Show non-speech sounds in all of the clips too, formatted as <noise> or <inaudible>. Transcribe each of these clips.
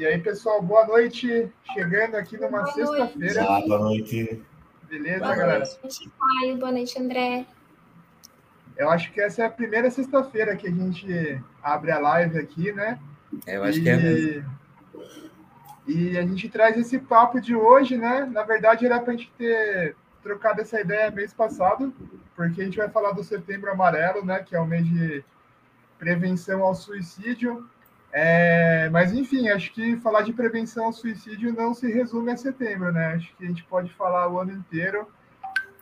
E aí, pessoal, boa noite. Chegando aqui numa sexta-feira. Boa noite. Beleza, boa galera? Noite, Caio. Boa noite, André. Eu acho que essa é a primeira sexta-feira que a gente abre a live aqui, né? É, eu acho e... que é mesmo. E a gente traz esse papo de hoje, né? Na verdade, era para a gente ter trocado essa ideia mês passado, porque a gente vai falar do Setembro Amarelo, né? Que é o mês de prevenção ao suicídio. É, mas, enfim, acho que falar de prevenção ao suicídio não se resume a setembro, né? Acho que a gente pode falar o ano inteiro.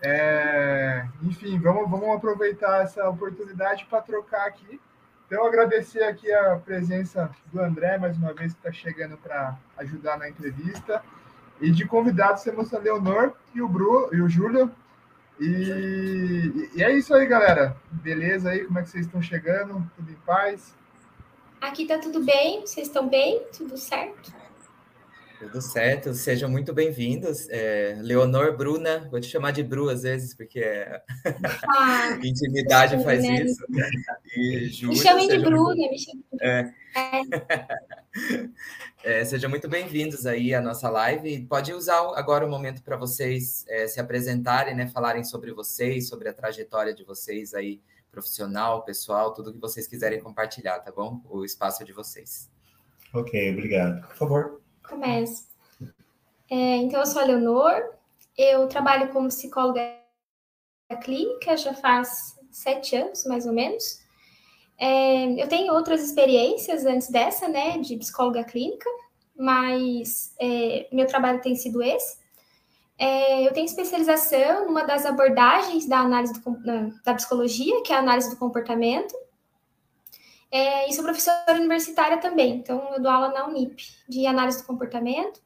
É, enfim, vamos, vamos aproveitar essa oportunidade para trocar aqui. Então, agradecer aqui a presença do André, mais uma vez, que está chegando para ajudar na entrevista. E de convidados temos a Leonor e o, Bru, e o Júlio. E, e é isso aí, galera. Beleza aí? Como é que vocês estão chegando? Tudo em paz? Aqui tá tudo bem, vocês estão bem? Tudo certo? Tudo certo, sejam muito bem-vindos. É, Leonor, Bruna, vou te chamar de Bru às vezes, porque é... ah, <laughs> intimidade faz né? isso. <laughs> E Júlia, me chamem de Bruna, muito... me chamem de é. <laughs> é. sejam muito bem-vindos aí à nossa live. Pode usar agora o momento para vocês é, se apresentarem, né, falarem sobre vocês, sobre a trajetória de vocês aí profissional, pessoal, tudo que vocês quiserem compartilhar, tá bom? O espaço é de vocês. Ok, obrigado. Por favor. Começa. É, então, eu sou a Leonor, eu trabalho como psicóloga clínica já faz sete anos, mais ou menos. É, eu tenho outras experiências antes dessa, né, de psicóloga clínica, mas é, meu trabalho tem sido esse. É, eu tenho especialização numa das abordagens da análise do, da psicologia, que é a análise do comportamento. É, e sou professora universitária também, então eu dou aula na Unip de análise do comportamento,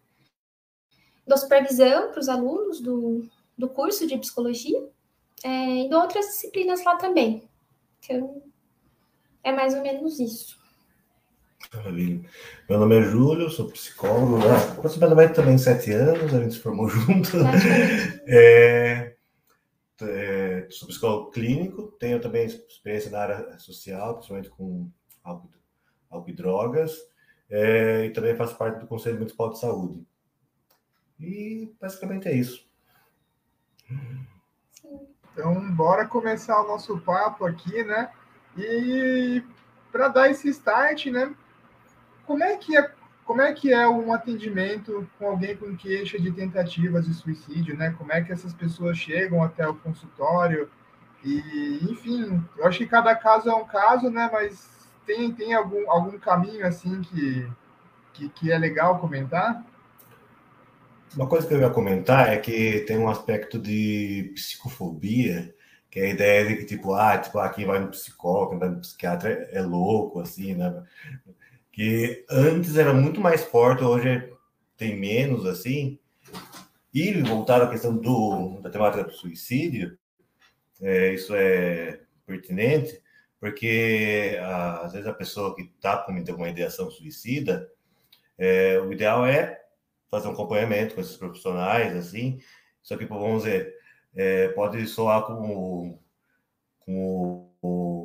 dou supervisão para os alunos do, do curso de psicologia é, e dou outras disciplinas lá também. Então, é mais ou menos isso. Maravilha. Meu nome é Júlio, sou psicólogo, né? aproximadamente também sete anos, a gente se formou <laughs> junto. É, é, sou psicólogo clínico, tenho também experiência na área social, principalmente com álcool, álcool e drogas, é, e também faço parte do Conselho Municipal de Saúde. E basicamente é isso. Então, bora começar o nosso papo aqui, né? E para dar esse start, né? Como é que é, como é que é um atendimento com alguém com queixa de tentativas de suicídio, né? Como é que essas pessoas chegam até o consultório? E, enfim, eu acho que cada caso é um caso, né? Mas tem, tem algum, algum caminho assim que, que, que é legal comentar? Uma coisa que eu ia comentar é que tem um aspecto de psicofobia, que é a ideia de que, tipo, ah, tipo, ah, quem vai no psicólogo, quem vai no psiquiatra é, é louco, assim, né? Que antes era muito mais forte, hoje tem menos, assim. E voltar à questão do, da temática do suicídio, é, isso é pertinente, porque às vezes a pessoa que está cometendo uma ideação suicida, é, o ideal é fazer um acompanhamento com esses profissionais, assim, só que, vamos dizer, é, pode soar como, como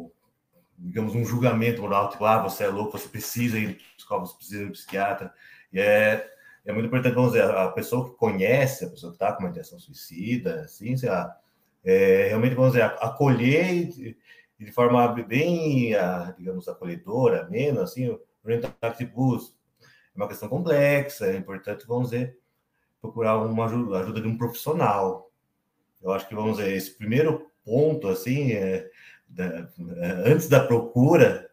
digamos, um julgamento moral, tipo, ah, você é louco, você precisa ir no psicólogo, você precisa ir psiquiatra. E é, é muito importante, vamos dizer, a pessoa que conhece, a pessoa que está com uma intenção suicida, assim, sei lá, é, realmente, vamos dizer, acolher de forma bem, digamos, acolhedora, menos, assim, orientar, tipo, é uma questão complexa, é importante, vamos dizer, procurar uma ajuda, ajuda de um profissional. Eu acho que, vamos dizer, esse primeiro ponto, assim, é, da, antes da procura,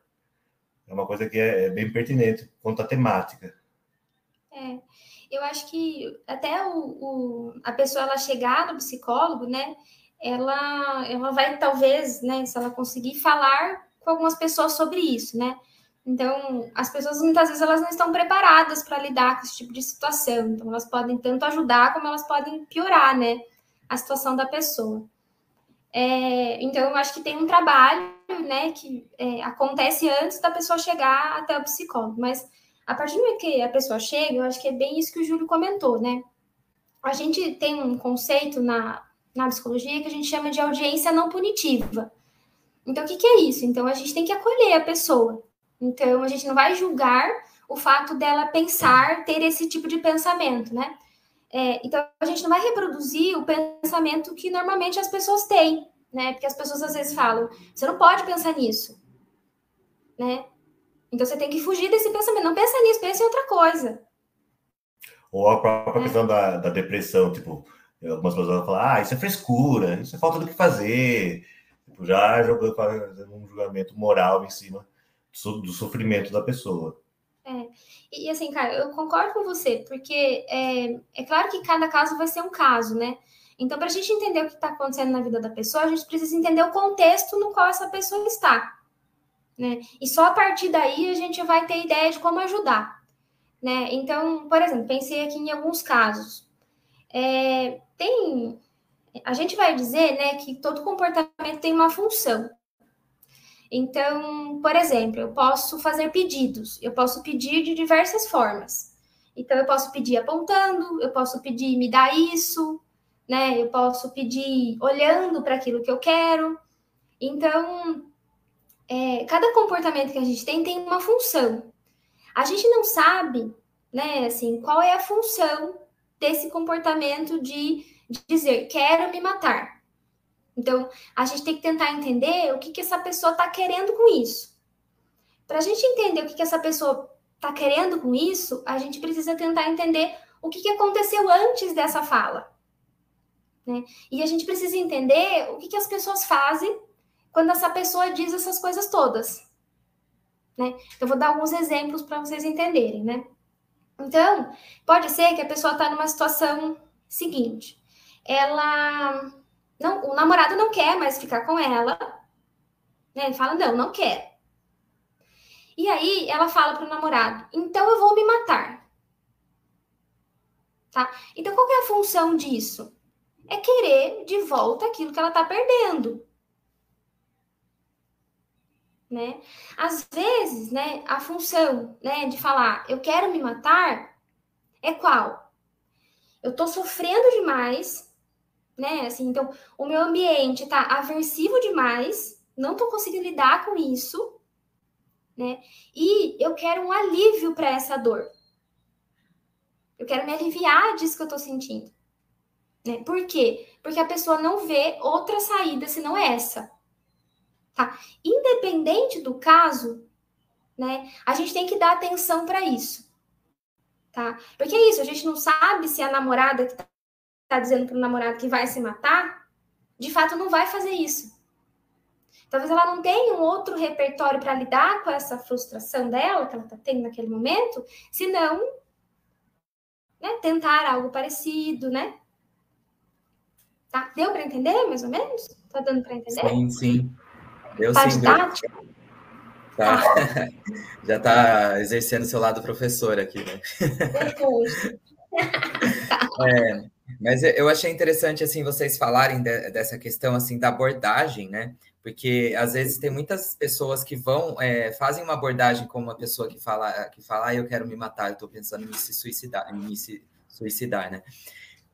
é uma coisa que é, é bem pertinente quanto à temática. É, eu acho que até o, o, a pessoa ela chegar no psicólogo, né, ela, ela vai talvez, né, se ela conseguir falar com algumas pessoas sobre isso, né, então, as pessoas muitas vezes elas não estão preparadas para lidar com esse tipo de situação. Então, elas podem tanto ajudar como elas podem piorar, né, a situação da pessoa. É, então, eu acho que tem um trabalho, né, que é, acontece antes da pessoa chegar até o psicólogo, mas a partir do momento que a pessoa chega, eu acho que é bem isso que o Júlio comentou, né? A gente tem um conceito na, na psicologia que a gente chama de audiência não punitiva. Então, o que, que é isso? Então, a gente tem que acolher a pessoa. Então, a gente não vai julgar o fato dela pensar, ter esse tipo de pensamento, né? É, então, a gente não vai reproduzir o pensamento que normalmente as pessoas têm, né? Porque as pessoas às vezes falam, você não pode pensar nisso, né? Então, você tem que fugir desse pensamento. Não pensa nisso, pensa em outra coisa. Ou a própria é. questão da, da depressão, tipo, algumas pessoas vão falar, ah, isso é frescura, isso é falta do que fazer. Tipo, já jogando, fazendo um julgamento moral em cima do sofrimento da pessoa. É. E assim, cara, eu concordo com você, porque é, é claro que cada caso vai ser um caso, né? Então, para a gente entender o que está acontecendo na vida da pessoa, a gente precisa entender o contexto no qual essa pessoa está. Né? E só a partir daí a gente vai ter ideia de como ajudar. Né? Então, por exemplo, pensei aqui em alguns casos. É, tem. A gente vai dizer né, que todo comportamento tem uma função. Então, por exemplo, eu posso fazer pedidos, eu posso pedir de diversas formas. Então, eu posso pedir apontando, eu posso pedir me dá isso, né? Eu posso pedir olhando para aquilo que eu quero. Então, é, cada comportamento que a gente tem tem uma função. A gente não sabe, né, assim, qual é a função desse comportamento de, de dizer quero me matar. Então, a gente tem que tentar entender o que, que essa pessoa está querendo com isso. Para a gente entender o que, que essa pessoa está querendo com isso, a gente precisa tentar entender o que, que aconteceu antes dessa fala. Né? E a gente precisa entender o que, que as pessoas fazem quando essa pessoa diz essas coisas todas. Né? Eu vou dar alguns exemplos para vocês entenderem, né? Então, pode ser que a pessoa está numa situação seguinte. Ela não, o namorado não quer mais ficar com ela. Né? Ele fala, não, não quer. E aí ela fala para o namorado, então eu vou me matar. Tá? Então, qual é a função disso? É querer de volta aquilo que ela está perdendo. Né? Às vezes, né, a função né, de falar eu quero me matar é qual? Eu estou sofrendo demais, né? Assim, então, o meu ambiente tá aversivo demais, não estou conseguindo lidar com isso, né? E eu quero um alívio para essa dor. Eu quero me aliviar disso que eu estou sentindo. Né? Por quê? Porque a pessoa não vê outra saída senão essa. Tá? Independente do caso, né? A gente tem que dar atenção para isso. Tá? Porque é isso, a gente não sabe se a namorada que tá está dizendo para o namorado que vai se matar, de fato não vai fazer isso. Talvez ela não tenha um outro repertório para lidar com essa frustração dela, que ela está tendo naquele momento, se não né, tentar algo parecido, né? Tá? Deu para entender, mais ou menos? Tá dando para entender? Sim, sim. Deu tá <laughs> sim. Deu. Tá. Já está exercendo seu lado professor aqui, né? <laughs> é, mas eu achei interessante assim vocês falarem de, dessa questão assim da abordagem, né? Porque às vezes tem muitas pessoas que vão é, fazem uma abordagem como uma pessoa que fala que fala ah, eu quero me matar, eu estou pensando em me suicidar, em me suicidar, né?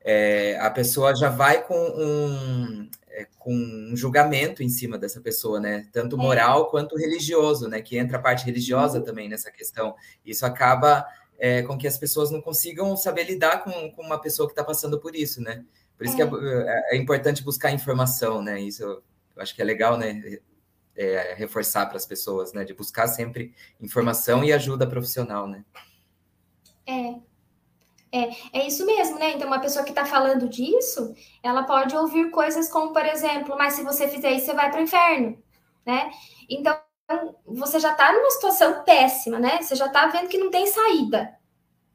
É, a pessoa já vai com um, é, com um julgamento em cima dessa pessoa, né? Tanto é. moral quanto religioso, né? Que entra a parte religiosa uhum. também nessa questão. Isso acaba é, com que as pessoas não consigam saber lidar com, com uma pessoa que está passando por isso, né? Por isso é. que é, é, é, importante buscar informação, né? Isso eu acho que é legal, né? É, reforçar para as pessoas, né? De buscar sempre informação e ajuda profissional, né? É. É, é isso mesmo, né? Então, uma pessoa que está falando disso, ela pode ouvir coisas como, por exemplo, mas se você fizer isso, você vai para o inferno, né? Então, você já está numa situação péssima, né? Você já está vendo que não tem saída,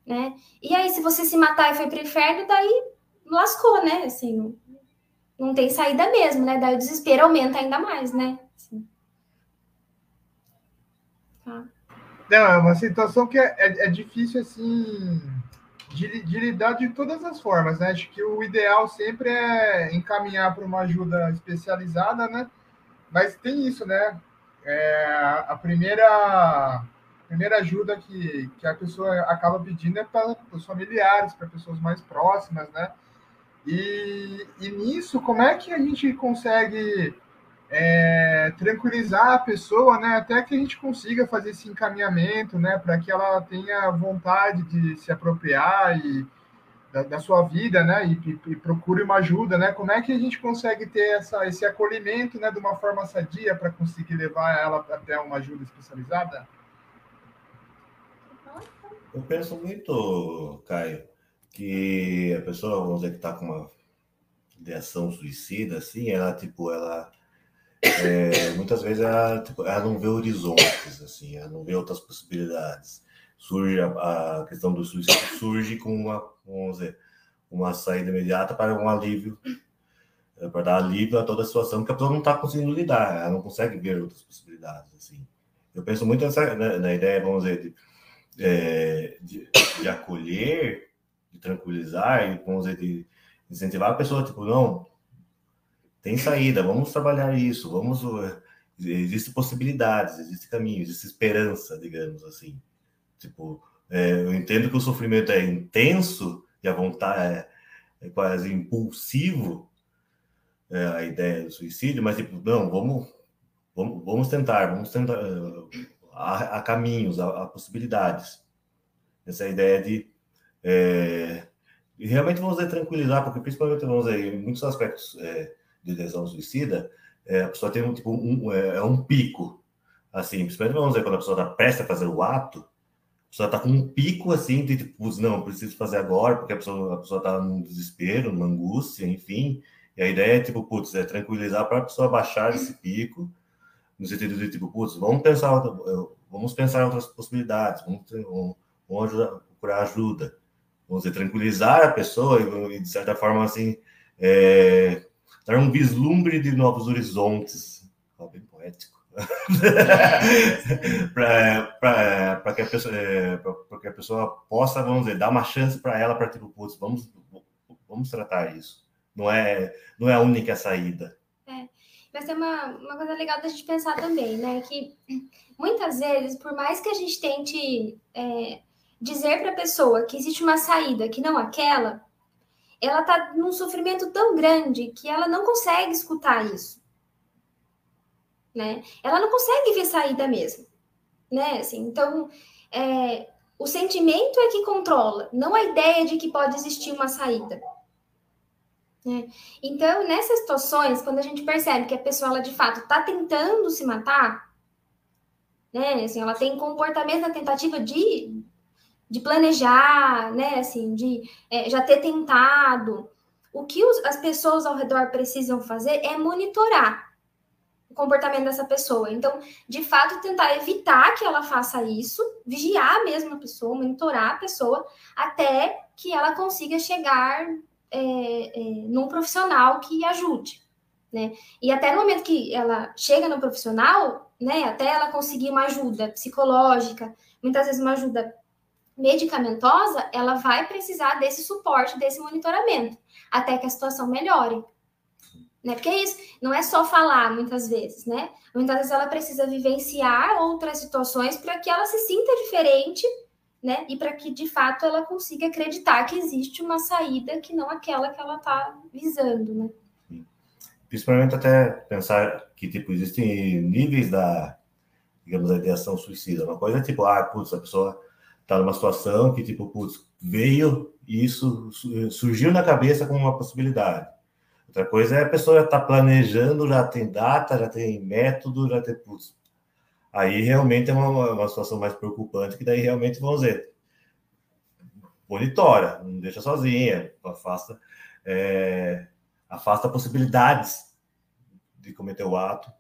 né? E aí, se você se matar e foi para o inferno, daí lascou, né? Assim, não, não tem saída mesmo, né? Daí o desespero aumenta ainda mais, né? Assim. Tá. Não, é uma situação que é, é, é difícil, assim, de, de, lidar de todas as formas, né? Acho que o ideal sempre é encaminhar para uma ajuda especializada, né? Mas tem isso, né? É, a primeira, a primeira ajuda que, que a pessoa acaba pedindo é para os familiares, para pessoas mais próximas, né? E, e nisso, como é que a gente consegue é, tranquilizar a pessoa, né, até que a gente consiga fazer esse encaminhamento, né, para que ela tenha vontade de se apropriar e da, da sua vida, né, e, e, procure uma ajuda, né? Como é que a gente consegue ter essa, esse acolhimento, né, de uma forma sadia para conseguir levar ela até uma ajuda especializada? Eu penso muito, Caio, que a pessoa, vamos dizer, que está com uma ideação suicida, assim, ela, tipo, ela é, muitas vezes ela, tipo, ela, não vê horizontes, assim, ela não vê outras possibilidades. Surge a, a questão do suicídio surge com uma, vamos dizer, uma saída imediata para um alívio, é, para dar alívio a toda a situação que a pessoa não está conseguindo lidar, ela não consegue ver outras possibilidades, assim. Eu penso muito nessa, né, na ideia, vamos dizer, de, é, de, de, acolher, de tranquilizar, e, vamos dizer, de incentivar a pessoa, tipo, não, tem saída, vamos trabalhar isso, vamos. Eh, existem possibilidades, existe caminho, existe esperança, digamos assim. Tipo, é, eu entendo que o sofrimento é intenso e a vontade é, é quase impulsivo, é, a ideia do suicídio, mas tipo, não, vamos, vamos, vamos tentar, vamos tentar. Há, há caminhos, há, há, possibilidades. Essa ideia de. É, e realmente vamos dizer, tranquilizar, porque principalmente vamos dizer, em muitos aspectos é, de lesão suicida, é, a pessoa tem um tipo um, é, é um pico, assim, principalmente vamos dizer, quando a pessoa está prestes a fazer o ato, pessoa está com um pico assim de tipo, não, preciso fazer agora, porque a pessoa a pessoa está num desespero, numa angústia, enfim. E a ideia é tipo, putz, é tranquilizar para a pessoa baixar esse pico, no sentido de tipo, putz, vamos pensar, vamos pensar em outras possibilidades, vamos, vamos, ajudar, procurar ajuda, vamos dizer, tranquilizar a pessoa e, de certa forma assim, é, dar um vislumbre de novos horizontes. Oh, bem poético. <laughs> para que, a pessoa, é, que a pessoa possa, vamos dizer, dar uma chance para ela para tipo, putz, vamos, vamos tratar isso. Não é, não é a única saída. É. Mas tem uma, uma coisa legal da gente pensar também, né? Que muitas vezes, por mais que a gente tente é, dizer para a pessoa que existe uma saída que não aquela, ela está num sofrimento tão grande que ela não consegue escutar isso. Né? Ela não consegue ver saída mesmo. Né? Assim, então, é, o sentimento é que controla, não a ideia de que pode existir uma saída. Né? Então, nessas situações, quando a gente percebe que a pessoa, ela, de fato, está tentando se matar, né? Assim, ela tem comportamento na tentativa de de planejar, né, assim, de é, já ter tentado. O que os, as pessoas ao redor precisam fazer é monitorar comportamento dessa pessoa. Então, de fato, tentar evitar que ela faça isso, vigiar mesmo a pessoa, monitorar a pessoa, até que ela consiga chegar é, é, num profissional que ajude. Né? E até no momento que ela chega no profissional, né, até ela conseguir uma ajuda psicológica, muitas vezes uma ajuda medicamentosa, ela vai precisar desse suporte, desse monitoramento, até que a situação melhore. Né? Porque é isso, não é só falar muitas vezes, né? Muitas vezes ela precisa vivenciar outras situações para que ela se sinta diferente, né? E para que de fato ela consiga acreditar que existe uma saída que não aquela que ela está visando, né? Principalmente até pensar que tipo existem níveis da, digamos, da ideação suicida. Uma coisa é tipo, ah, putz, a pessoa tá numa situação que, tipo, putz, veio e isso surgiu na cabeça como uma possibilidade. Outra coisa é a pessoa já está planejando, já tem data, já tem método, já tem. Putz, aí realmente é uma, uma situação mais preocupante, que daí realmente, vamos dizer, monitora, não deixa sozinha, afasta, é, afasta possibilidades de cometer o ato.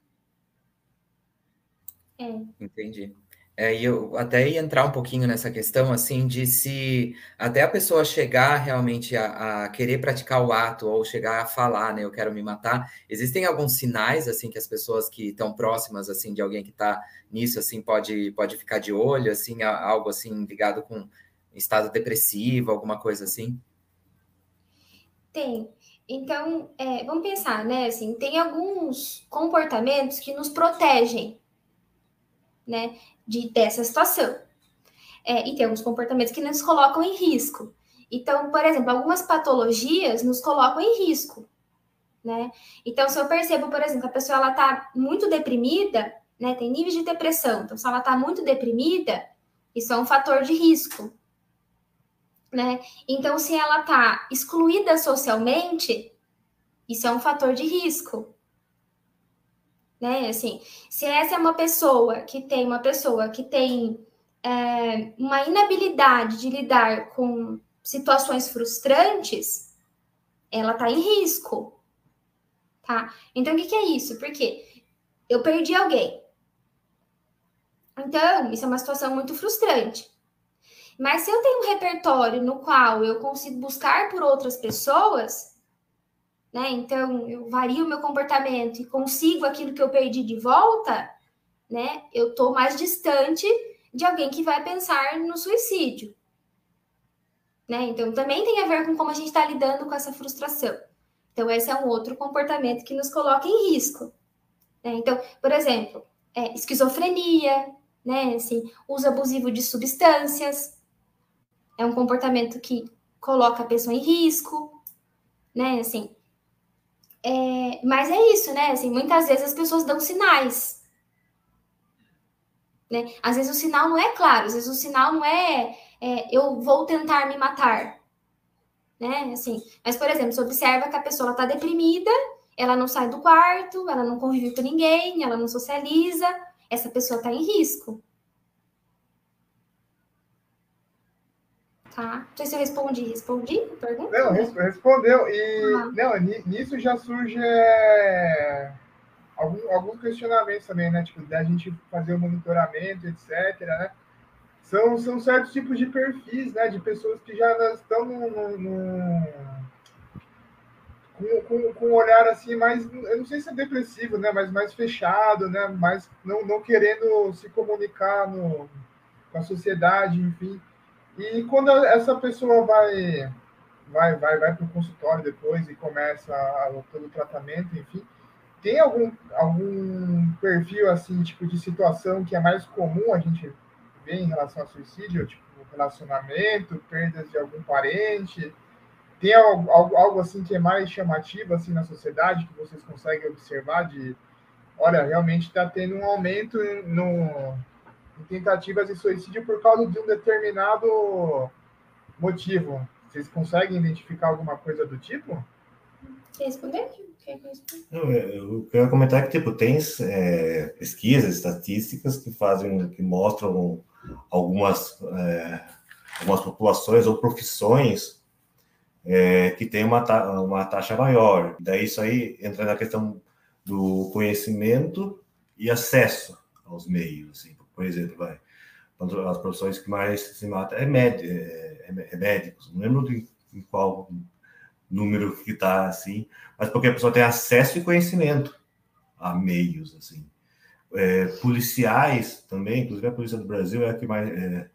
É. Entendi. É, e eu até ia entrar um pouquinho nessa questão, assim, de se até a pessoa chegar realmente a, a, querer praticar o ato ou chegar a falar, né, eu quero me matar, existem alguns sinais, assim, que as pessoas que estão próximas, assim, de alguém que está nisso, assim, pode, pode ficar de olho, assim, algo, assim, ligado com estado depressivo, alguma coisa assim? Tem. Então, é, vamos pensar, né, assim, tem alguns comportamentos que nos protegem, né? De, dessa situação. É, e tem alguns comportamentos que nos colocam em risco. Então, por exemplo, algumas patologias nos colocam em risco. né? Então, se eu percebo, por exemplo, que a pessoa ela tá muito deprimida, né? Tem níveis de depressão. Então, se ela tá muito deprimida, isso é um fator de risco, né? Então, se ela tá excluída socialmente, isso é um fator de risco. Né? Assim, se essa é uma pessoa que tem uma pessoa que tem é, uma inabilidade de lidar com situações frustrantes, ela está em risco, tá? Então, o que, que é isso? Porque eu perdi alguém. Então, isso é uma situação muito frustrante. Mas se eu tenho um repertório no qual eu consigo buscar por outras pessoas, né? Então, eu vario o meu comportamento e consigo aquilo que eu perdi de volta, né? Eu tô mais distante de alguém que vai pensar no suicídio. Né? Então, também tem a ver com como a gente está lidando com essa frustração. Então, esse é um outro comportamento que nos coloca em risco. Né? Então, por exemplo, é, esquizofrenia, né? Assim, uso abusivo de substâncias, é um comportamento que coloca a pessoa em risco, né? Assim, é, mas é isso, né? Assim, muitas vezes as pessoas dão sinais. Né? Às vezes o sinal não é claro, às vezes o sinal não é, é eu vou tentar me matar. Né? Assim, mas, por exemplo, você observa que a pessoa está deprimida, ela não sai do quarto, ela não convive com ninguém, ela não socializa, essa pessoa está em risco. Tá? Não sei se eu respondi. Respondi a pergunta? Não, respondeu. E ah. não, nisso já surge é, algum, alguns questionamentos também, né? Tipo, da gente fazer o monitoramento, etc. Né? São, são certos tipos de perfis, né? De pessoas que já estão no, no, no com, com, com, um olhar assim mais, eu não sei se é depressivo, né? Mas mais fechado, né? Mais não, não querendo se comunicar no, com a sociedade, enfim. E quando essa pessoa vai vai vai vai para o consultório depois e começa a, todo o tratamento, enfim, tem algum algum perfil assim tipo de situação que é mais comum a gente ver em relação ao suicídio, tipo relacionamento, perdas de algum parente? Tem algo, algo, algo assim que é mais chamativo assim na sociedade que vocês conseguem observar de, olha, realmente está tendo um aumento no em tentativas de suicídio por causa de um determinado motivo. Vocês conseguem identificar alguma coisa do tipo? Quer responder? Não, é, eu quero comentar que tipo tem é, pesquisas, estatísticas que fazem, que mostram algumas é, algumas populações ou profissões é, que têm uma, ta uma taxa maior. Daí isso aí entra na questão do conhecimento e acesso aos meios. Assim por exemplo, vai. As profissões que mais se matam é, méd é, é, é médicos. Não lembro de, qual número que está assim, mas porque a pessoa tem acesso e conhecimento a meios, assim. É, policiais também, inclusive a polícia do Brasil é a que mais é,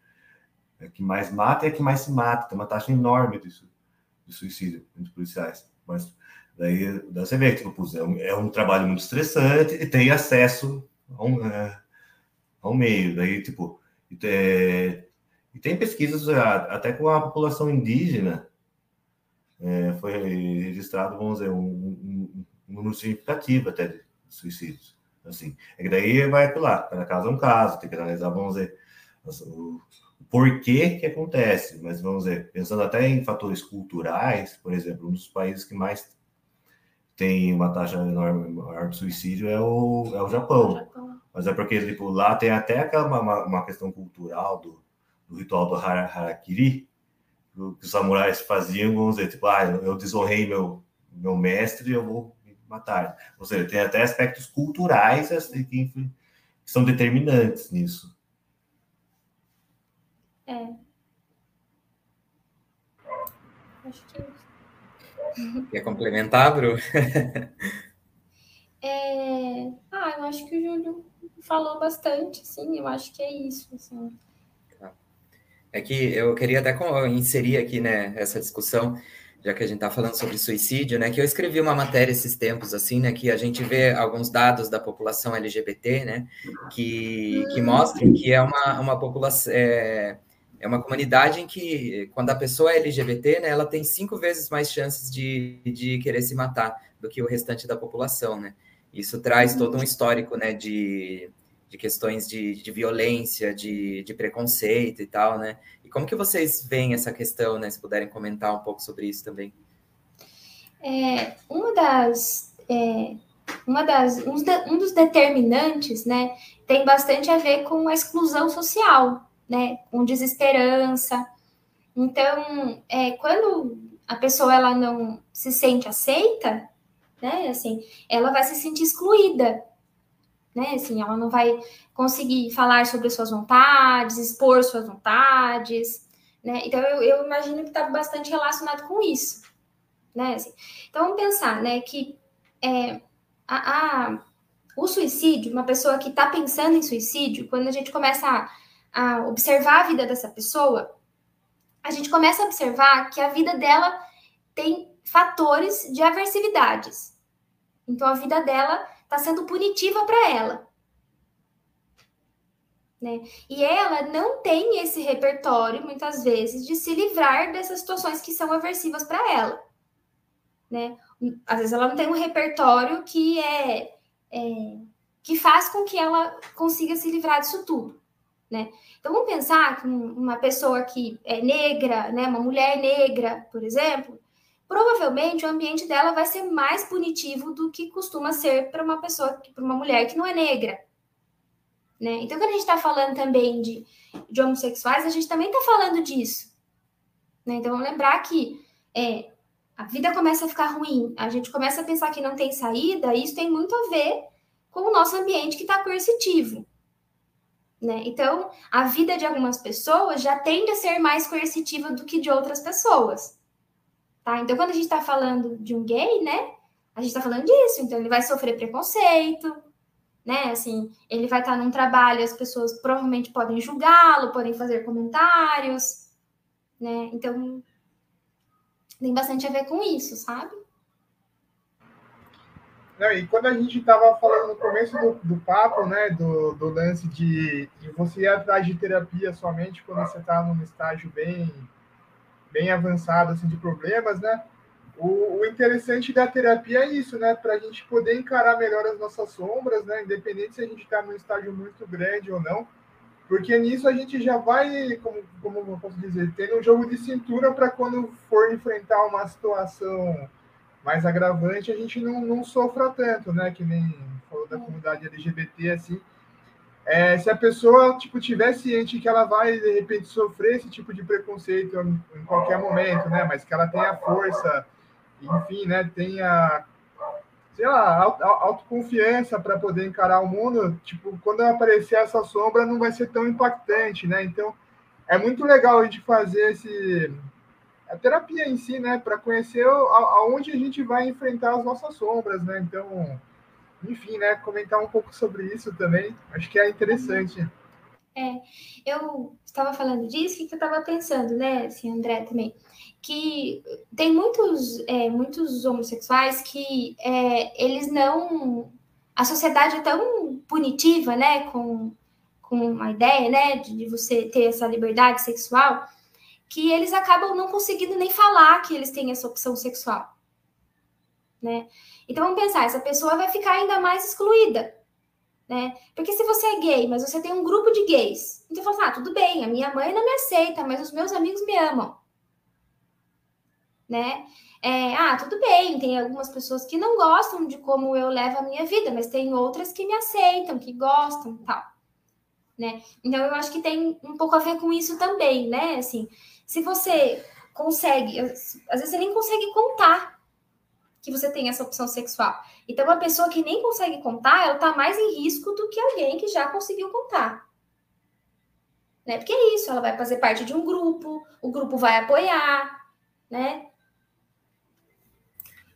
é que mais mata e é a que mais se mata. Tem uma taxa enorme de, de suicídio entre policiais. Mas daí, daí você vê que tipo, é, um, é um trabalho muito estressante e tem acesso a um, é, ao meio. Daí, tipo, é, e tem pesquisas até com a população indígena, é, foi registrado, vamos dizer, um, um, um número significativo até de suicídios. Assim, é que daí vai lá, cada caso é um caso, tem que analisar, vamos dizer, o, o porquê que acontece, mas vamos dizer, pensando até em fatores culturais, por exemplo, um dos países que mais tem uma taxa enorme maior de suicídio é o, é o Japão. Mas é porque tipo, lá tem até aquela uma, uma questão cultural do, do ritual do harakiri, que os samurais faziam, vamos dizer, tipo, ah, eu desonrei meu, meu mestre e eu vou me matar. Ou seja, tem até aspectos culturais assim, que, são determinantes nisso. É. Acho que é Quer complementar, Bru? <laughs> é... Ah, eu acho que o Júlio falou bastante, sim, eu acho que é isso. Assim. Tá. É que eu queria até inserir aqui, né, essa discussão, já que a gente está falando sobre suicídio, né, que eu escrevi uma matéria esses tempos, assim, né, que a gente vê alguns dados da população LGBT, né, que, que mostram que é uma, uma população... É, é uma comunidade em que, quando a pessoa é LGBT, né, ela tem cinco vezes mais chances de, de querer se matar do que o restante da população, né? Isso traz todo um histórico, né, de, de questões de, de violência, de, de preconceito e tal, né? E como que vocês veem essa questão, né? Se puderem comentar um pouco sobre isso também. É, uma das, é, uma das, um, um dos determinantes, né, tem bastante a ver com a exclusão social, né, com desesperança. Então, é, quando a pessoa ela não se sente aceita, né? Assim, ela vai se sentir excluída, né? Assim, ela não vai conseguir falar sobre suas vontades, expor suas vontades, né? Então, eu, eu imagino que está bastante relacionado com isso, né? Assim, então, vamos pensar, né, que é, a, a, o suicídio, uma pessoa que está pensando em suicídio, quando a gente começa a, a observar a vida dessa pessoa, a gente começa a observar que a vida dela tem fatores de aversividades. Então a vida dela está sendo punitiva para ela. Né? E ela não tem esse repertório, muitas vezes, de se livrar dessas situações que são aversivas para ela. Né? Às vezes ela não tem um repertório que é, é, que faz com que ela consiga se livrar disso tudo. Né? Então vamos pensar que uma pessoa que é negra, né, uma mulher negra, por exemplo, provavelmente o ambiente dela vai ser mais punitivo do que costuma ser para uma pessoa, para uma mulher que não é negra. Né? Então, quando a gente está falando também de, de homossexuais, a gente também está falando disso. Né? Então, lembrar que é, a vida começa a ficar ruim, a gente começa a pensar que não tem saída, isso tem muito a ver com o nosso ambiente que está coercitivo. Né? Então, a vida de algumas pessoas já tende a ser mais coercitiva do que de outras pessoas. Tá? Então, quando a gente está falando de um gay, né? A gente está falando disso. Então, ele vai sofrer preconceito, né? Assim, ele vai estar tá num trabalho, as pessoas provavelmente podem julgá-lo, podem fazer comentários, né? Então, tem bastante a ver com isso, sabe? Não, e quando a gente estava falando no começo do, do papo, né, do, do lance de, de você ir atrás de terapia somente quando você está num estágio bem bem avançado assim, de problemas, né? O, o interessante da terapia é isso, né? Para a gente poder encarar melhor as nossas sombras, né? Independente se a gente está num estágio muito grande ou não, porque nisso a gente já vai, como, como eu posso dizer, tendo um jogo de cintura para quando for enfrentar uma situação mais agravante, a gente não, não sofra tanto, né? Que nem falou da comunidade LGBT, assim, é, se a pessoa tipo tiver ciente que ela vai de repente sofrer esse tipo de preconceito em qualquer momento, né? Mas que ela tenha força, enfim, né? Tenha sei lá, autoconfiança para poder encarar o mundo, tipo, quando aparecer essa sombra não vai ser tão impactante, né? Então, é muito legal a gente fazer esse a terapia em si, né, para conhecer aonde a gente vai enfrentar as nossas sombras, né? Então, enfim, né, comentar um pouco sobre isso também. Acho que é interessante. É, eu estava falando disso, que eu estava pensando, né, assim, André também, que tem muitos, é, muitos homossexuais que é, eles não. A sociedade é tão punitiva, né, com, com a ideia, né, de, de você ter essa liberdade sexual, que eles acabam não conseguindo nem falar que eles têm essa opção sexual, né? Então vamos pensar, essa pessoa vai ficar ainda mais excluída, né? Porque se você é gay, mas você tem um grupo de gays, então fala, ah, tudo bem, a minha mãe não me aceita, mas os meus amigos me amam, né? É, ah, tudo bem, tem algumas pessoas que não gostam de como eu levo a minha vida, mas tem outras que me aceitam, que gostam, tal, né? Então eu acho que tem um pouco a ver com isso também, né? Assim, se você consegue, às vezes você nem consegue contar que você tem essa opção sexual. Então, uma pessoa que nem consegue contar, ela está mais em risco do que alguém que já conseguiu contar. Né? Porque é isso, ela vai fazer parte de um grupo, o grupo vai apoiar, né?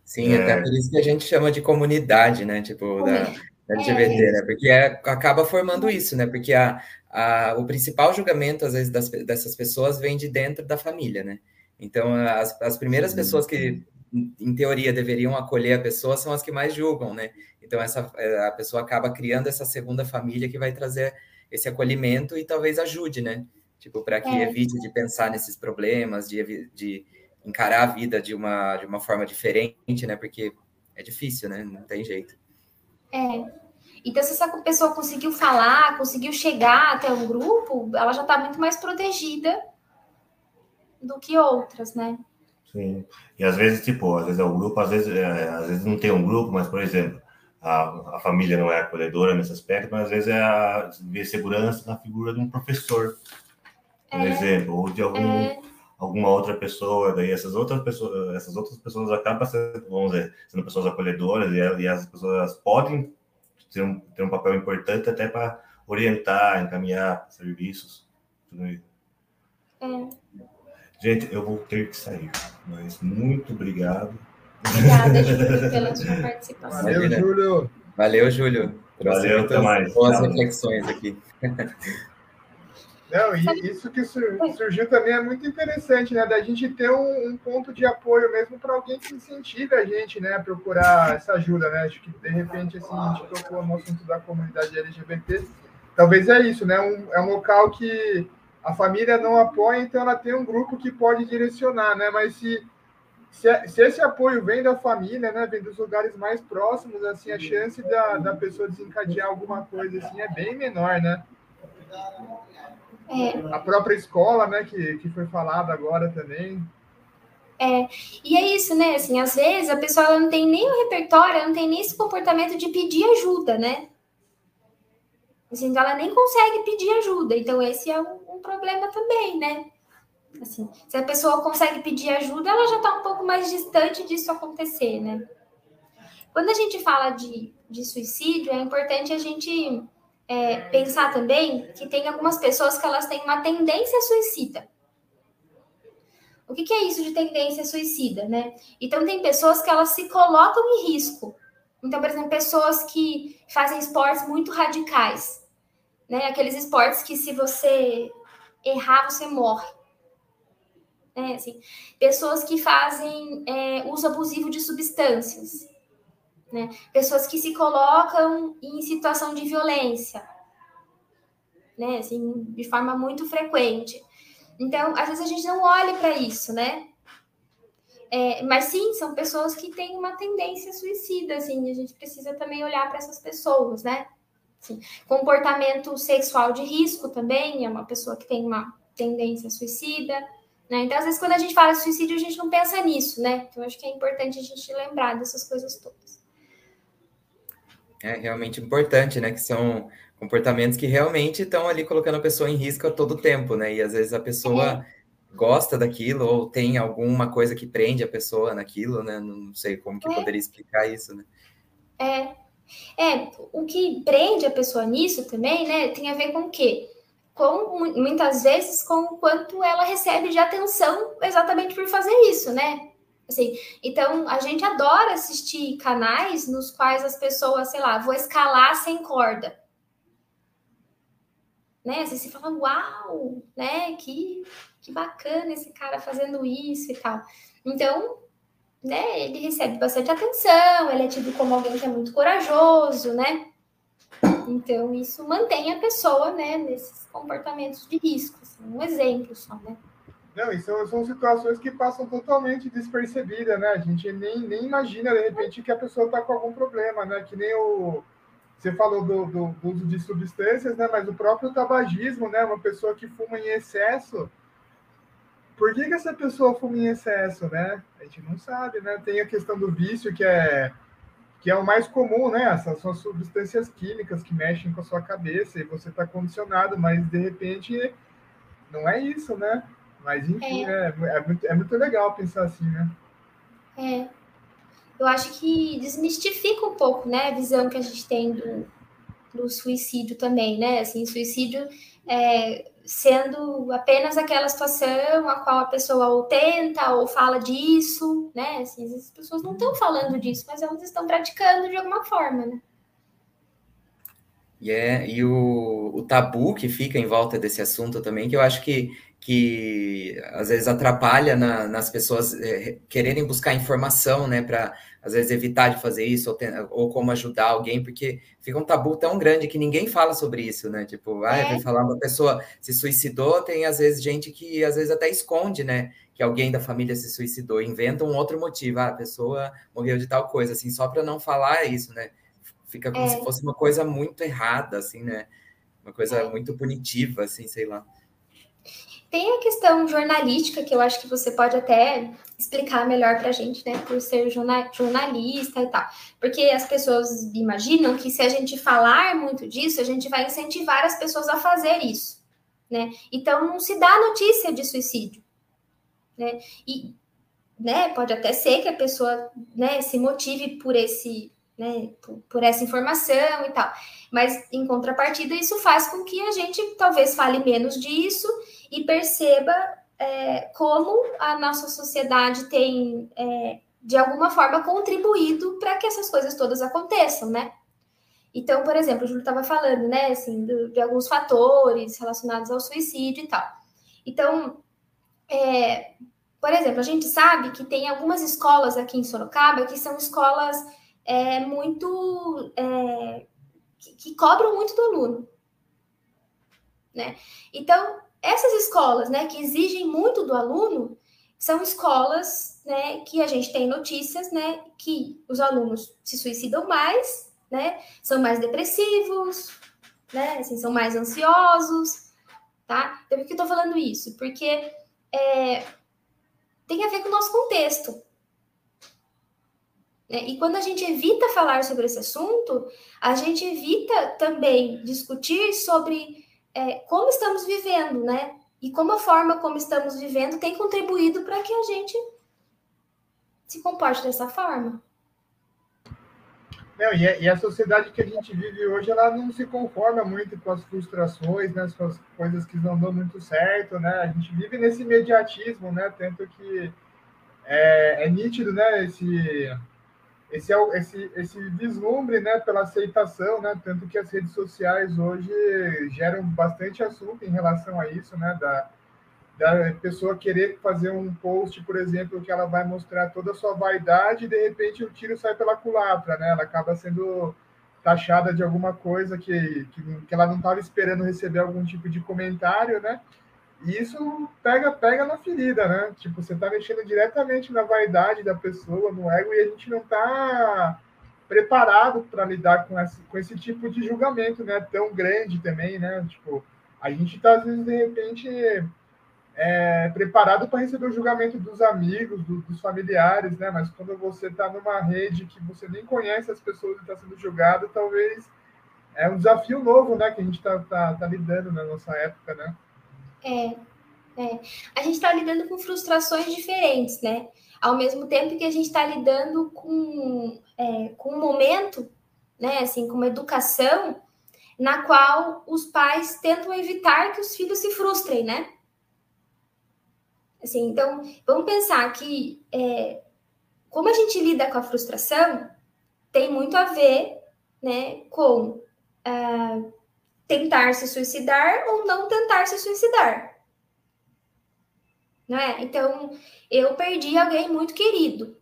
Sim, é. até por isso que a gente chama de comunidade, né? Tipo, da, da LGBT, é. né? Porque é, acaba formando isso, né? Porque a, a, o principal julgamento, às vezes, das, dessas pessoas vem de dentro da família, né? Então, as, as primeiras pessoas que em teoria, deveriam acolher a pessoa são as que mais julgam, né? Então, essa, é, a pessoa acaba criando essa segunda família que vai trazer esse acolhimento e talvez ajude, né? Tipo, para que é. evite de pensar nesses problemas, de, de encarar a vida de uma, de uma forma diferente, né? Porque é difícil, né? Não tem jeito. É. Então, se essa pessoa conseguiu falar, conseguiu chegar até um grupo, ela já está muito mais protegida do que outras, né? Sim. E às vezes, tipo, às vezes é o grupo, às vezes, é, às vezes não tem um grupo, mas, por exemplo, a, a família não é acolhedora nesse aspecto, mas às vezes é a segurança na figura de um professor, por é, exemplo, ou de algum, é... alguma outra pessoa. Daí essas outras pessoas, essas outras pessoas acabam sendo, vamos dizer, sendo pessoas acolhedoras e, e as pessoas podem ter um, ter um papel importante até para orientar, encaminhar serviços. Tudo isso. É. Gente, eu vou ter que sair, mas muito obrigado. Obrigada, <laughs> Júlio, pela sua participação. Valeu, Júlio. Valeu, Júlio. Valeu, até mais. Boas reflexões aqui. Não, e isso que surgiu também é muito interessante, né? Da gente ter um, um ponto de apoio mesmo para alguém que incentive a gente, né? A procurar essa ajuda, né? Acho que de repente assim, a gente tocou no assunto da comunidade LGBT. Talvez é isso, né? Um, é um local que a família não apoia, então ela tem um grupo que pode direcionar, né? Mas se, se, se, esse apoio vem da família, né? Vem dos lugares mais próximos, assim, a chance da, da pessoa desencadear alguma coisa assim é bem menor, né? É. A própria escola, né, que, que foi falado agora também. É, e é isso, né? Assim, às vezes a pessoa não tem nem o repertório, não tem nem esse comportamento de pedir ajuda, né? Assim, então ela nem consegue pedir ajuda. Então, esse é um, um problema também, né? Assim, se a pessoa consegue pedir ajuda, ela já está um pouco mais distante disso acontecer, né? Quando a gente fala de, de suicídio, é importante a gente é, pensar também que tem algumas pessoas que elas têm uma tendência suicida. O que, que é isso de tendência suicida, né? Então, tem pessoas que elas se colocam em risco então, por exemplo, pessoas que fazem esportes muito radicais, né? Aqueles esportes que se você errar, você morre. É, assim, pessoas que fazem é, uso abusivo de substâncias, né? Pessoas que se colocam em situação de violência, né? Assim, de forma muito frequente. Então, às vezes a gente não olha para isso, né? É, mas sim, são pessoas que têm uma tendência suicida, assim, a gente precisa também olhar para essas pessoas, né? Assim, comportamento sexual de risco também é uma pessoa que tem uma tendência suicida, né? Então, às vezes, quando a gente fala de suicídio, a gente não pensa nisso, né? Então, acho que é importante a gente lembrar dessas coisas todas. É realmente importante, né? Que são comportamentos que realmente estão ali colocando a pessoa em risco a todo tempo, né? E às vezes a pessoa. É gosta daquilo ou tem alguma coisa que prende a pessoa naquilo, né? Não sei como que é. poderia explicar isso, né? É. É, o que prende a pessoa nisso também, né, tem a ver com o quê? Com, muitas vezes, com o quanto ela recebe de atenção exatamente por fazer isso, né? Assim, então, a gente adora assistir canais nos quais as pessoas, sei lá, vou escalar sem corda. Né? Assim, você fala, uau, né? Que que bacana esse cara fazendo isso e tal. Então, né, ele recebe bastante atenção, ele é tido como alguém que é muito corajoso, né? Então, isso mantém a pessoa, né, nesses comportamentos de risco, assim, um exemplo só, né? Não, e são, são situações que passam totalmente despercebidas, né? A gente nem, nem imagina, de repente, que a pessoa está com algum problema, né? Que nem o... Você falou do, do, do uso de substâncias, né? Mas o próprio tabagismo, né? Uma pessoa que fuma em excesso, por que, que essa pessoa fuma em excesso, né? A gente não sabe, né? Tem a questão do vício, que é, que é o mais comum, né? Essas são substâncias químicas que mexem com a sua cabeça e você está condicionado, mas de repente não é isso, né? Mas enfim, é. É, é, muito, é muito legal pensar assim, né? É. Eu acho que desmistifica um pouco, né, a visão que a gente tem do, do suicídio também, né? Assim, suicídio é, sendo apenas aquela situação a qual a pessoa ou tenta ou fala disso, né? Assim, as pessoas não estão falando disso, mas elas estão praticando de alguma forma, né? E, é, e o, o tabu que fica em volta desse assunto também, que eu acho que, que às vezes atrapalha na, nas pessoas é, quererem buscar informação, né, para às vezes evitar de fazer isso ou, ou, como ajudar alguém, porque fica um tabu tão grande que ninguém fala sobre isso, né? Tipo, ah, vai falar uma pessoa se suicidou, tem às vezes gente que às vezes até esconde, né? Que alguém da família se suicidou, inventa um outro motivo, ah, a pessoa morreu de tal coisa, assim, só para não falar isso, né? Fica como é. se fosse uma coisa muito errada, assim, né? Uma coisa é. muito punitiva, assim, sei lá. Tem a questão jornalística, que eu acho que você pode até explicar melhor para a gente, né, por ser jornalista e tal. Porque as pessoas imaginam que se a gente falar muito disso, a gente vai incentivar as pessoas a fazer isso, né? Então não se dá notícia de suicídio, né? E, né, pode até ser que a pessoa, né, se motive por esse né, por, por, essa informação e tal. Mas, em contrapartida, isso faz com que a gente talvez fale menos disso e perceba é, como a nossa sociedade tem, é, de alguma forma, contribuído para que essas coisas todas aconteçam, né? Então, por exemplo, o Júlio estava falando, né, assim, de, de, alguns fatores relacionados ao suicídio e tal. Então, é, por exemplo, a gente sabe que tem algumas escolas aqui em Sorocaba que são escolas é, muito é, que, que, cobram muito do aluno, né? Então essas escolas, né, que exigem muito do aluno, são escolas, né, que a gente tem notícias, né, que os alunos se suicidam mais, né, são mais depressivos, né, assim, são mais ansiosos, tá? Então, por que eu tô falando isso? Porque é, tem a ver com o nosso contexto, né? E quando a gente evita falar sobre esse assunto, a gente evita também discutir sobre é, como estamos vivendo, né? E como a forma como estamos vivendo tem contribuído para que a gente se comporte dessa forma. Não, e, a, e, a, sociedade que a gente vive hoje, ela não se conforma muito com as frustrações, né, com as coisas que não dão muito certo, né? A gente vive nesse imediatismo, né? Tanto que é, é nítido, né? Esse esse, é esse, esse vislumbre né, pela aceitação, né, tanto que as redes sociais hoje geram bastante assunto em relação a isso, né, da, da pessoa querer fazer um post, por exemplo, que ela vai mostrar toda a sua vaidade e de repente o tiro sai pela culatra, né, ela acaba sendo taxada de alguma coisa que, que, que ela não estava esperando receber algum tipo de comentário, né, e isso pega, pega na ferida, né? Tipo, você tá mexendo diretamente na vaidade da pessoa, no ego, e a gente não tá preparado para lidar com esse, com esse tipo de julgamento, né? Tão grande também, né? Tipo, a gente tá, às vezes, de repente, é, preparado para receber o julgamento dos amigos, do, dos familiares, né? Mas quando você tá numa rede que você nem conhece as pessoas e está sendo julgado, talvez é um desafio novo, né? Que a gente tá, tá, tá lidando na nossa época, né? É, é. A gente está lidando com frustrações diferentes, né? Ao mesmo tempo que a gente está lidando com, é, com um momento, né, assim, com uma educação na qual os pais tentam evitar que os filhos se frustrem, né? Assim, então, vamos pensar que é, como a gente lida com a frustração tem muito a ver, né, com uh, tentar se suicidar ou não tentar se suicidar. Não é? Então, eu perdi alguém muito querido,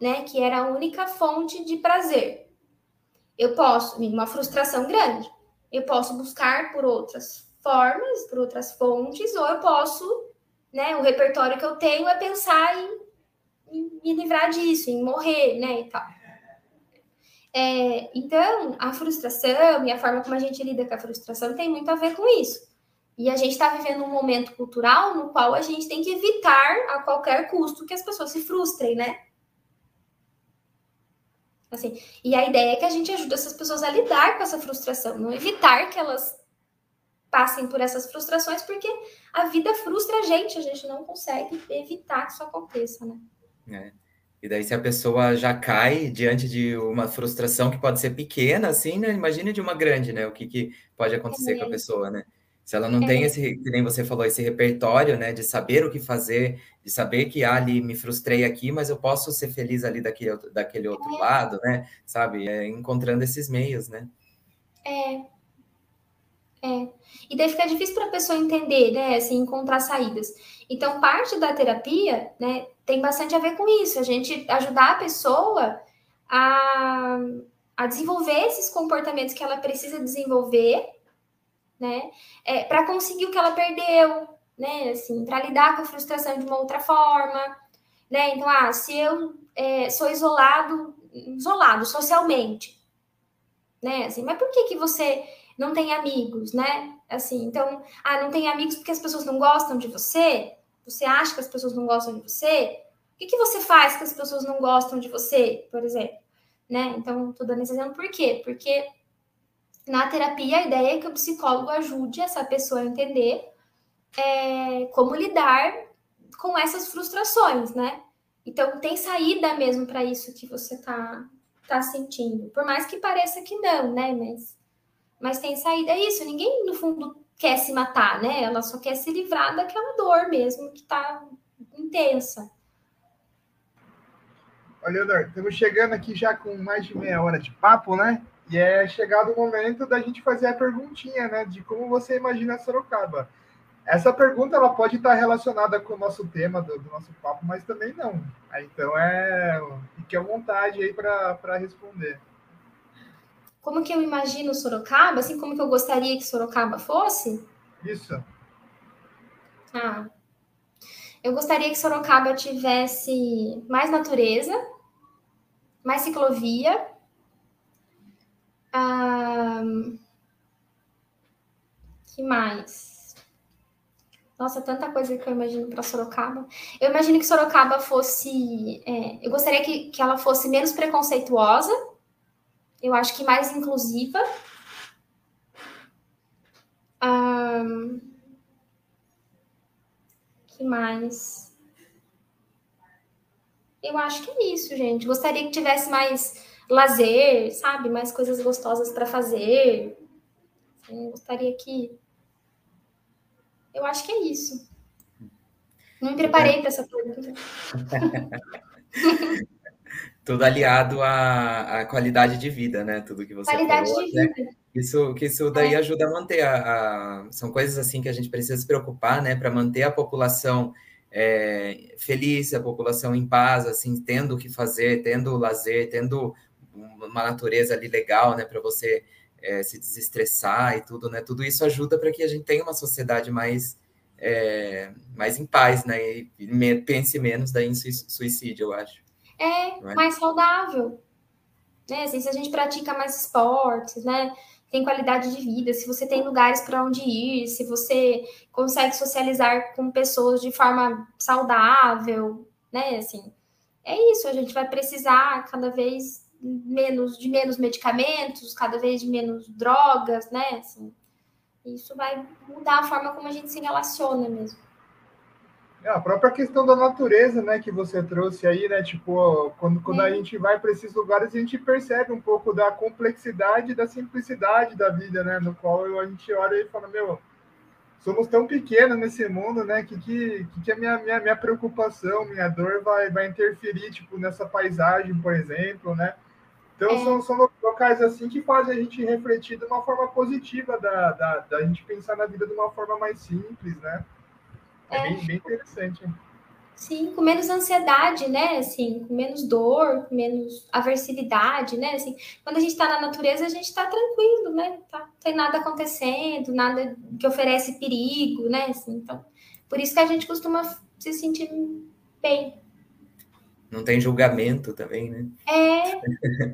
né, que era a única fonte de prazer. Eu posso, uma frustração grande. Eu posso buscar por outras formas, por outras fontes, ou eu posso, né, o repertório que eu tenho é pensar em, em me livrar disso, em morrer, né, e tal. É, então, a frustração e a forma como a gente lida com a frustração tem muito a ver com isso. E a gente está vivendo um momento cultural no qual a gente tem que evitar a qualquer custo que as pessoas se frustrem, né? Assim, e a ideia é que a gente ajude essas pessoas a lidar com essa frustração, não evitar que elas passem por essas frustrações, porque a vida frustra a gente, a gente não consegue evitar que isso aconteça, né? É. E daí, se a pessoa já cai diante de uma frustração que pode ser pequena, assim, né? Imagine de uma grande, né? O que, que pode acontecer é. com a pessoa, né? Se ela não é. tem esse, que nem você falou, esse repertório, né? De saber o que fazer, de saber que ah, ali me frustrei aqui, mas eu posso ser feliz ali daquele, daquele outro é. lado, né? Sabe? É, encontrando esses meios, né? É. É. E daí fica difícil para a pessoa entender, né? Assim, encontrar saídas. Então, parte da terapia, né, tem bastante a ver com isso. A gente ajudar a pessoa a, a desenvolver esses comportamentos que ela precisa desenvolver, né? É, para conseguir o que ela perdeu, né? Assim, para lidar com a frustração de uma outra forma, né? Então, ah, se eu é, sou isolado, isolado socialmente, né? Assim, mas por que que você não tem amigos, né? Assim, então, ah, não tem amigos porque as pessoas não gostam de você? Você acha que as pessoas não gostam de você? O que, que você faz que as pessoas não gostam de você, por exemplo? Né? Então, tô dando esse exemplo por quê? Porque na terapia a ideia é que o psicólogo ajude essa pessoa a entender é, como lidar com essas frustrações, né? Então tem saída mesmo para isso que você tá, tá sentindo. Por mais que pareça que não, né? Mas, mas tem saída. É isso, ninguém, no fundo, quer se matar, né? Ela só quer se livrar daquela dor mesmo que tá intensa. Olha, Leonor, estamos chegando aqui já com mais de meia hora de papo, né? E é chegado o momento da gente fazer a perguntinha, né? De como você imagina Sorocaba. Essa pergunta ela pode estar relacionada com o nosso tema do, do nosso papo, mas também não. Então é fique à vontade aí para responder. Como que eu imagino Sorocaba? Assim como que eu gostaria que Sorocaba fosse? Isso. Ah, eu gostaria que Sorocaba tivesse mais natureza, mais ciclovia. Ah, que mais? Nossa, tanta coisa que eu imagino para Sorocaba. Eu imagino que Sorocaba fosse. É, eu gostaria que, que ela fosse menos preconceituosa. Eu acho que mais inclusiva. Um, que mais? Eu acho que é isso, gente. Gostaria que tivesse mais lazer, sabe? Mais coisas gostosas para fazer. Assim, gostaria que eu acho que é isso. Não me preparei para essa pergunta. <laughs> Tudo aliado à, à, qualidade de vida, né? Tudo que você qualidade falou. de vida. Né? Isso, que isso daí é. ajuda a manter a, a, São coisas assim que a gente precisa se preocupar, né? Para manter a população é, feliz, a população em paz, assim, tendo o que fazer, tendo lazer, tendo uma natureza ali legal, né? Para você é, se desestressar e tudo, né? Tudo isso ajuda para que a gente tenha uma sociedade mais, é, mais em paz, né? E pense menos daí em suicídio, eu acho. É, é? mais saudável. Né? Assim, se a gente pratica mais esportes, né? Tem qualidade de vida, se você tem lugares para onde ir, se você consegue socializar com pessoas de forma saudável, né? Assim, é isso, a gente vai precisar cada vez menos de menos medicamentos, cada vez de menos drogas, né? Assim, isso vai mudar a forma como a gente se relaciona mesmo. É, a própria questão da natureza, né, que você trouxe aí, né, tipo, quando, quando a gente vai para esses lugares, a gente percebe um pouco da complexidade e da simplicidade da vida, né, no qual a gente olha e fala, meu, somos tão pequenos nesse mundo, né, que que, que a minha, minha, minha preocupação, minha dor vai, vai interferir, tipo, nessa paisagem, por exemplo, né, então, é. são, são locais assim que fazem a gente refletir de uma forma positiva, da, da, da gente pensar na vida de uma forma mais simples, né? É, é. Bem, bem interessante. Sim, com menos ansiedade, né? Assim, com menos dor, com menos aversividade, né? Assim, quando a gente está na natureza, a gente está tranquilo, né? Tá, não tem nada acontecendo, nada que oferece perigo, né? Assim, então, por isso que a gente costuma se sentir bem não tem julgamento também, né? É.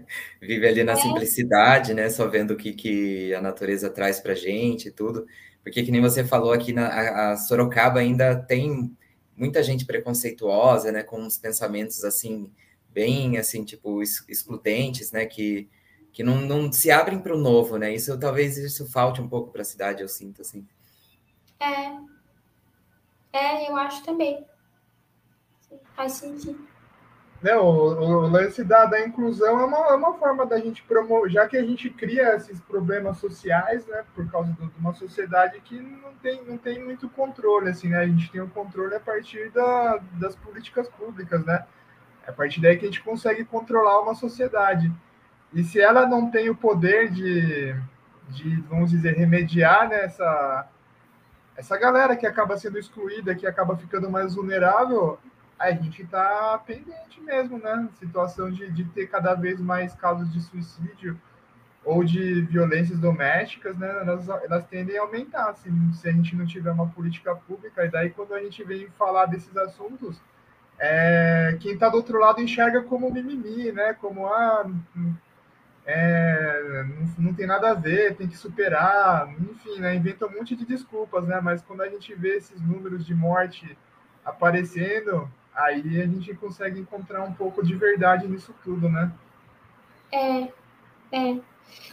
<laughs> Vive ali na é. simplicidade, né? Só vendo o que, que a natureza traz pra gente e tudo. Porque, que nem você falou aqui, na, a, a Sorocaba ainda tem muita gente preconceituosa, né? Com uns pensamentos, assim, bem, assim, tipo, excludentes, né? Que, que não, não se abrem para o novo, né? Isso talvez isso falte um pouco para a cidade, eu sinto, assim. É. É, eu acho também. Faz sentido né, o, o, lance da, da inclusão é uma, é uma forma da gente promover, já que a gente cria esses problemas sociais, né, por causa do, de uma sociedade que não tem, não tem muito controle, assim, né, a gente tem o controle a partir da, das políticas públicas, né, é a partir daí que a gente consegue controlar uma sociedade. E se ela não tem o poder de, de, vamos dizer, remediar né, essa galera que acaba sendo excluída, que acaba ficando mais vulnerável, a gente está pendente mesmo, né? Situação de, de ter cada vez mais casos de suicídio ou de violências domésticas, né? Elas, elas tendem a aumentar assim, se a gente não tiver uma política pública. E daí, quando a gente vem falar desses assuntos, é, quem está do outro lado enxerga como mimimi, né? Como ah, é, não, não, tem nada a ver, tem que superar, enfim, né, inventa um monte de desculpas, né? Mas quando a gente vê esses números de morte aparecendo, aí a gente consegue encontrar um pouco de verdade nisso tudo, né? É, é.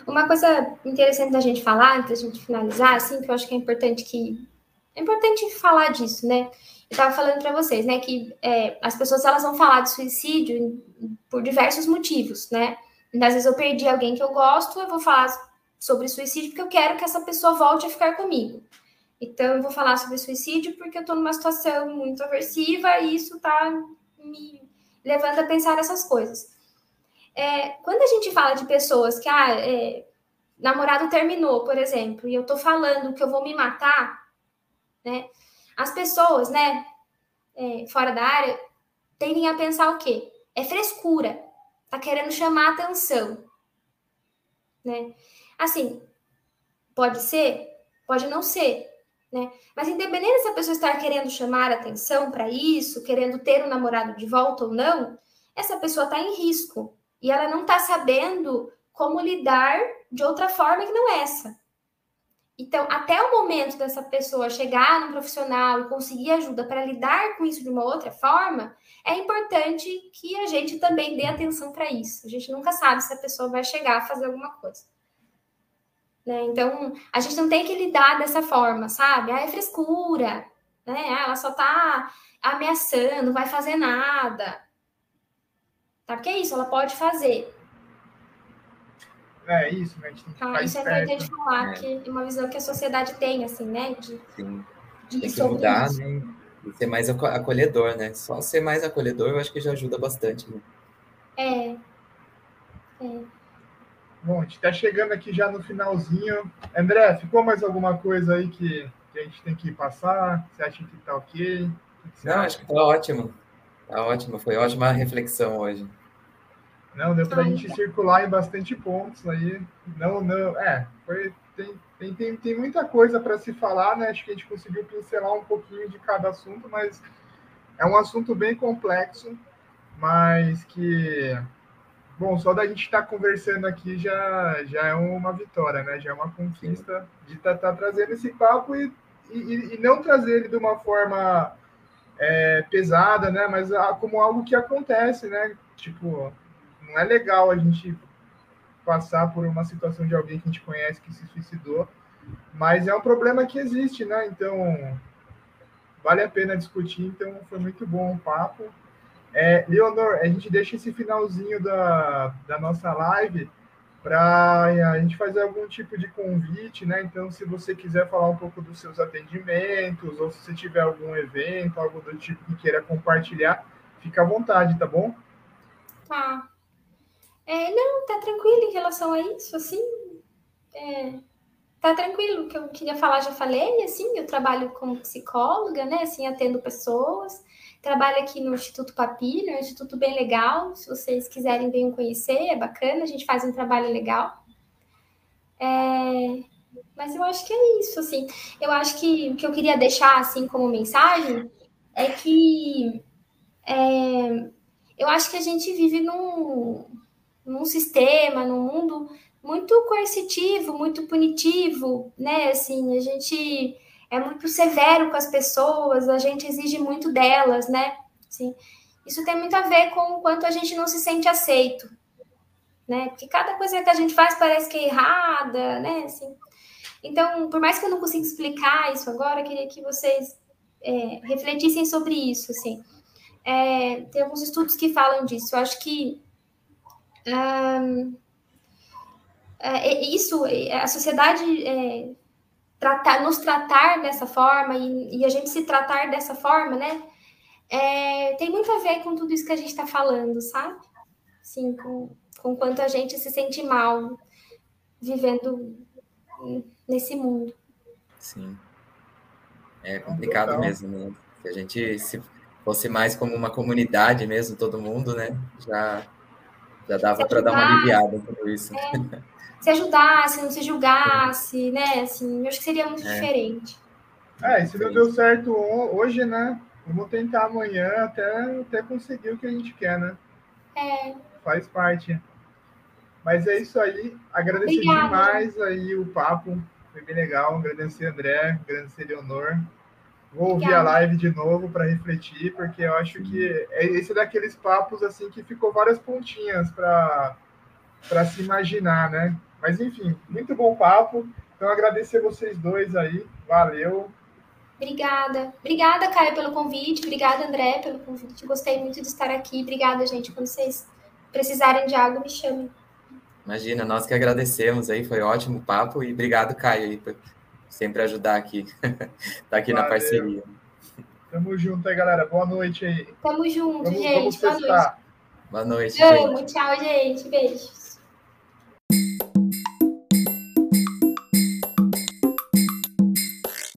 Uma coisa interessante da gente falar, antes da gente finalizar, assim, que eu acho que é importante que é importante falar disso, né? Eu estava falando para vocês, né, que é, as pessoas elas vão falar de suicídio por diversos motivos, né? Às vezes eu perdi alguém que eu gosto, eu vou falar sobre suicídio porque eu quero que essa pessoa volte a ficar comigo. Então, eu vou falar sobre suicídio porque eu estou numa situação muito aversiva e isso está me levando a pensar essas coisas. É, quando a gente fala de pessoas que, ah, é, namorado terminou, por exemplo, e eu estou falando que eu vou me matar, né? As pessoas, né, é, fora da área, tendem a pensar o quê? É frescura tá querendo chamar atenção, né? Assim, pode ser, pode não ser, né? Mas independente se a pessoa estar querendo chamar atenção para isso, querendo ter um namorado de volta ou não, essa pessoa está em risco e ela não está sabendo como lidar de outra forma que não essa. Então, até o momento dessa pessoa chegar no profissional e conseguir ajuda para lidar com isso de uma outra forma, é importante que a gente também dê atenção para isso. A gente nunca sabe se a pessoa vai chegar a fazer alguma coisa. Né? Então, a gente não tem que lidar dessa forma, sabe? Ah, é frescura, né? Ah, ela só está ameaçando, não vai fazer nada. Tá? Porque é isso, ela pode fazer. É isso, né? A gente tem que ah, isso é importante falar, é. que é uma visão que a sociedade tem, assim, né? De, Sim. De tem que mudar, isso. né? E ser mais acolhedor, né? Só ser mais acolhedor eu acho que já ajuda bastante, né? É. É. Bom, a gente está chegando aqui já no finalzinho. André, ficou mais alguma coisa aí que, que a gente tem que passar? Você acha que está ok? Não, acha? acho que está ótimo. Está ótimo, foi ótima reflexão hoje. Não, deu para a gente circular em bastante pontos aí. Não, não, é, foi, tem, tem, tem, tem muita coisa para se falar, né? Acho que a gente conseguiu pincelar um pouquinho de cada assunto, mas é um assunto bem complexo, mas que, bom, só da gente estar tá conversando aqui já, já é uma vitória, né? Já é uma conquista de estar tá, tá trazendo esse papo e, e, e, não trazer ele de uma forma é, pesada, né? Mas como algo que acontece, né? Tipo, não é legal a gente passar por uma situação de alguém que a gente conhece que se suicidou, mas é um problema que existe, né? Então, vale a pena discutir. Então, foi muito bom o papo. É, Leonor, a gente deixa esse finalzinho da, da nossa live para a gente fazer algum tipo de convite, né? Então, se você quiser falar um pouco dos seus atendimentos, ou se você tiver algum evento, algo do tipo que queira compartilhar, fica à vontade, tá bom? Tá. É, não, tá tranquilo em relação a isso, assim. É, tá tranquilo. O que eu queria falar, já falei, assim, eu trabalho como psicóloga, né? Assim, atendo pessoas. Trabalho aqui no Instituto Papilho, é um instituto bem legal. Se vocês quiserem, venham conhecer, é bacana, a gente faz um trabalho legal. É, mas eu acho que é isso, assim. Eu acho que o que eu queria deixar, assim, como mensagem é que é, eu acho que a gente vive num, num sistema, num mundo muito coercitivo, muito punitivo, né? Assim, a gente é muito severo com as pessoas, a gente exige muito delas, né? Assim, isso tem muito a ver com o quanto a gente não se sente aceito, né? Porque cada coisa que a gente faz parece que é errada, né? Assim, então, por mais que eu não consiga explicar isso agora, eu queria que vocês é, refletissem sobre isso, assim. É, tem alguns estudos que falam disso. Eu acho que é, isso, a sociedade é, tratar, nos tratar dessa forma e, e, a gente se tratar dessa forma, né? É, tem muito a ver com tudo isso que a gente está falando, sabe? Sim, com, com quanto a gente se sente mal vivendo nesse mundo. Sim. É complicado Total. mesmo, né? Se a gente se fosse mais como uma comunidade mesmo, todo mundo, né? Já, já dava para dar uma aliviada em tudo isso. É, <laughs> se ajudasse, não se julgasse, né? Assim, eu acho que seria muito é. diferente. É, se não deu certo hoje, né? Vamos tentar amanhã até, até conseguir o que a gente quer, né? É. Faz parte. Mas é isso aí. Agradecer Obrigada. demais aí o papo. Foi bem legal. Agradecer André, agradecer Leonor. Vou ouvir Obrigada. a live de novo para refletir, porque eu acho que é esse daqueles papos assim que ficou várias pontinhas para para se imaginar, né? Mas enfim, muito bom papo. Então agradecer vocês dois aí. Valeu. Obrigada. Obrigada, Caio, pelo convite. Obrigada, André, pelo convite. Gostei muito de estar aqui. Obrigada, gente. Quando vocês precisarem de algo, me chamem. Imagina, nós que agradecemos aí, foi ótimo o papo e obrigado, Caio, aí, por sempre ajudar aqui, <laughs> tá aqui Valeu. na parceria. Tamo junto aí, galera. Boa noite aí. Tamo junto, vamos, gente. Vamos Boa noite. Boa noite. Amo. Tchau, gente. Beijo.